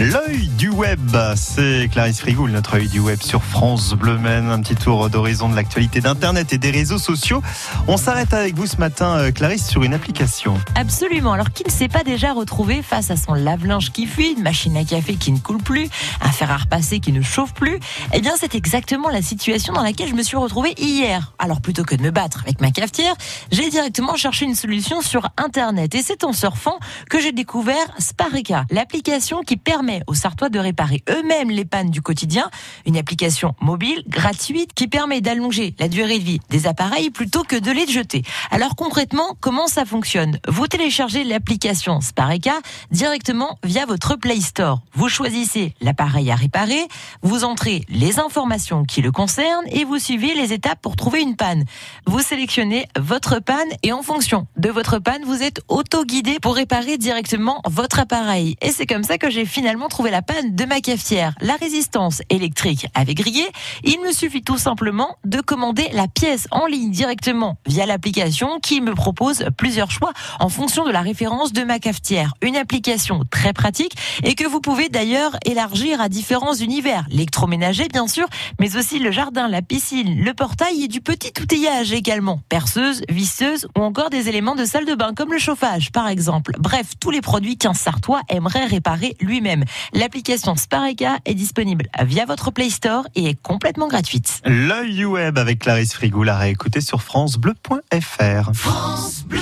L'œil du web, c'est Clarisse Frigoul, notre œil du web sur France Bleu Maine. Un petit tour d'horizon de l'actualité d'Internet et des réseaux sociaux. On s'arrête avec vous ce matin, euh, Clarisse, sur une application. Absolument. Alors, qui ne s'est pas déjà retrouvé face à son lave-linge qui fuit, une machine à café qui ne coule plus, un fer à repasser qui ne chauffe plus? Eh bien, c'est exactement la situation dans laquelle je me suis retrouvée hier. Alors, plutôt que de me battre avec ma cafetière, j'ai directement cherché une solution sur Internet. Et c'est en surfant que j'ai découvert Spareka, l'application qui permet aux Sartois de réparer eux-mêmes les pannes du quotidien. Une application mobile, gratuite, qui permet d'allonger la durée de vie des appareils plutôt que de les jeter. Alors concrètement, comment ça fonctionne? Vous téléchargez l'application Spareka directement via votre Play Store. Vous choisissez l'appareil à réparer, vous entrez les informations qui le concernent et vous suivez les étapes pour trouver une panne. Vous sélectionnez votre panne et en fonction de votre panne, vous êtes auto-guidé pour réparer directement votre appareil. Et c'est comme ça que j'ai finalement trouver la panne de ma cafetière. La résistance électrique avait grillé. Il me suffit tout simplement de commander la pièce en ligne directement via l'application qui me propose plusieurs choix en fonction de la référence de ma cafetière. Une application très pratique et que vous pouvez d'ailleurs élargir à différents univers. L'électroménager bien sûr, mais aussi le jardin, la piscine, le portail et du petit outillage également. Perceuse, visseuse ou encore des éléments de salle de bain comme le chauffage par exemple. Bref, tous les produits qu'un Sartois aimerait réparer lui-même. L'application Spareka est disponible via votre Play Store et est complètement gratuite. L'œil web avec Clarisse Frigoul à réécouter sur francebleu.fr. France Bleu.